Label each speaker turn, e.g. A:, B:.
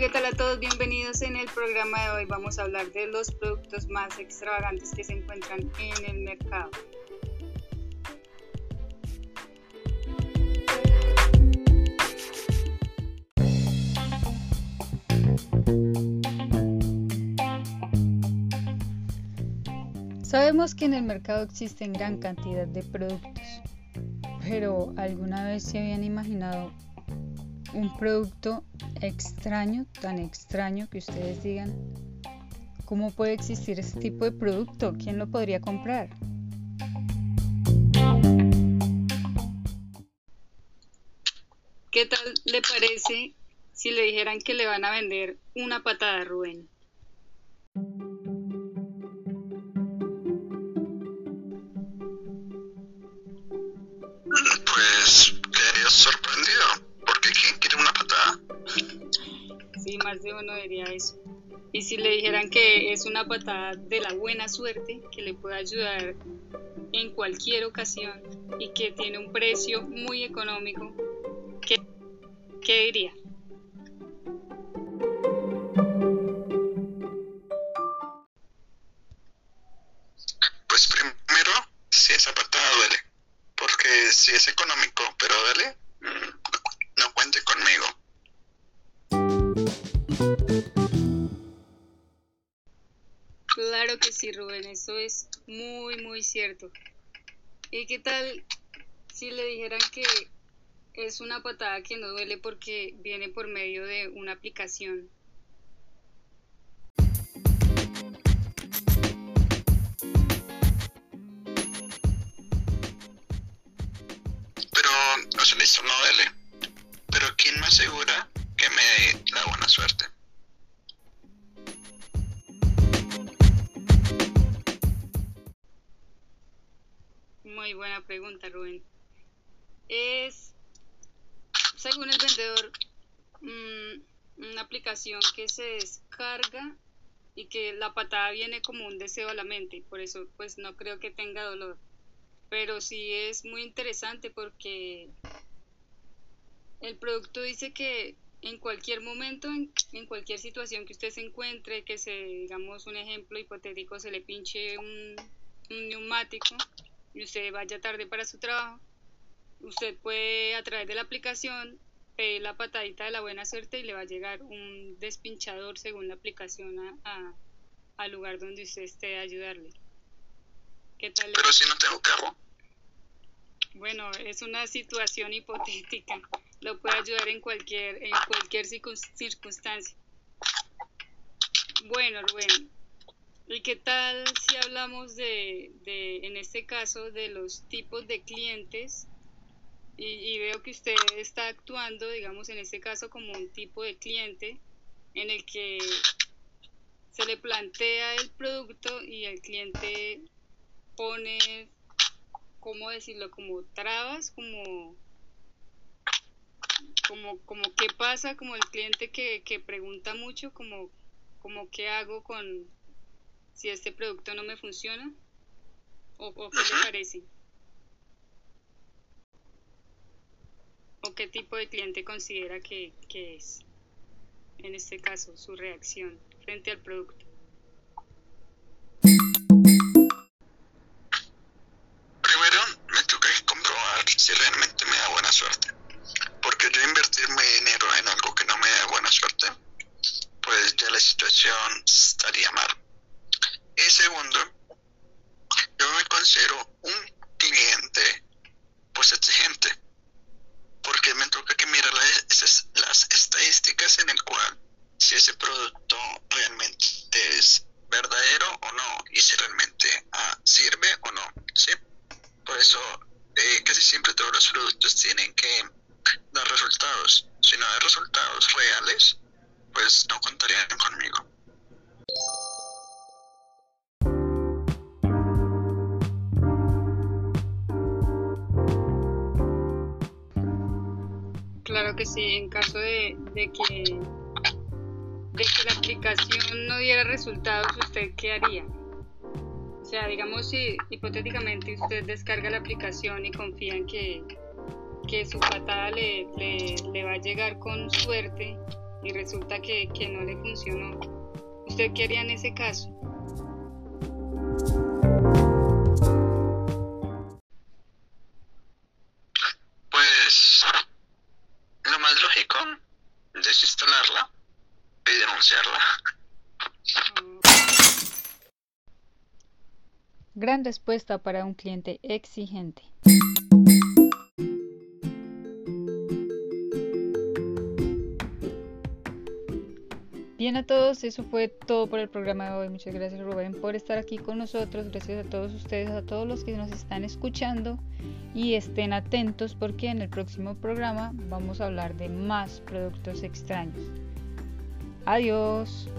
A: ¿qué tal a todos? Bienvenidos en el programa de hoy. Vamos a hablar de los productos más extravagantes que se encuentran en el mercado. Sabemos que en el mercado existen gran cantidad de productos, pero ¿alguna vez se habían imaginado un producto extraño, tan extraño que ustedes digan, ¿cómo puede existir ese tipo de producto? ¿Quién lo podría comprar? ¿Qué tal le parece si le dijeran que le van a vender una patada, Rubén? Diría eso. Y si le dijeran que es una patada de la buena suerte, que le puede ayudar en cualquier ocasión y que tiene un precio muy económico, ¿qué, qué diría?
B: Pues primero, si esa patada duele, porque si es económico, pero duele, mm, no cuente conmigo.
A: Que sí, Rubén, eso es muy, muy cierto. ¿Y qué tal si le dijeran que es una patada que no duele porque viene por medio de una aplicación?
B: Pero, o sea, esto no duele. Buena
A: pregunta, Rubén. Es, según el vendedor, mm, una aplicación que se descarga y que la patada viene como un deseo a la mente, por eso pues no creo que tenga dolor. Pero sí es muy interesante porque el producto dice que en cualquier momento, en, cualquier situación que usted se encuentre, que se, digamos, un ejemplo hipotético, se le pinche un neumático, y usted vaya tarde para su trabajo, usted puede a través de la aplicación pedir la patadita de la buena suerte y le va a llegar un despinchador según la aplicación a, al lugar donde usted esté a ayudarle.
B: ¿Qué tal? Pero si no tengo carro.
A: Bueno, es una situación hipotética. Lo puede ayudar en cualquier, en cualquier circunstancia. Bueno, Rubén, ¿Y qué tal si hablamos de, de, en este caso, de los tipos de clientes? Y, veo que usted está actuando, digamos, en este caso como un tipo de cliente en el que se le plantea el producto y el cliente pone, ¿cómo decirlo? Como trabas, como, como, como qué pasa, como el cliente que, que pregunta mucho, como, como qué hago con, si este producto no me funciona? ¿O, qué le parece? ¿O qué tipo de cliente considera que, que es, en este caso, su reacción frente al producto?
B: Primero, me toca comprobar si realmente me da buena suerte. Porque yo invertirme dinero en algo que no me da buena suerte, pues ya la situación estaría mal. Y segundo, yo me considero un cliente pues exigente, porque me toca que las, las estadísticas en el cual si ese producto realmente es verdadero o no y si realmente ah, sirve o no, ¿sí? Por eso eh, casi siempre todos los productos tienen que dar resultados. Si no hay resultados reales, pues no contarían conmigo.
A: Que sí, en caso de, que, de que la aplicación no diera resultados, ¿usted qué haría? O sea, digamos si hipotéticamente usted descarga la aplicación y confía en que, que su patada le, le, va a llegar con suerte
B: y resulta que, que no le funcionó. ¿Usted qué haría en ese caso?
A: Gran respuesta para un cliente exigente. Bien a todos, eso fue todo por el programa de hoy. Muchas gracias Rubén por estar aquí con nosotros. Gracias a todos ustedes, a todos los que nos están escuchando y estén atentos porque en el próximo programa vamos a hablar de más productos extraños. Adiós.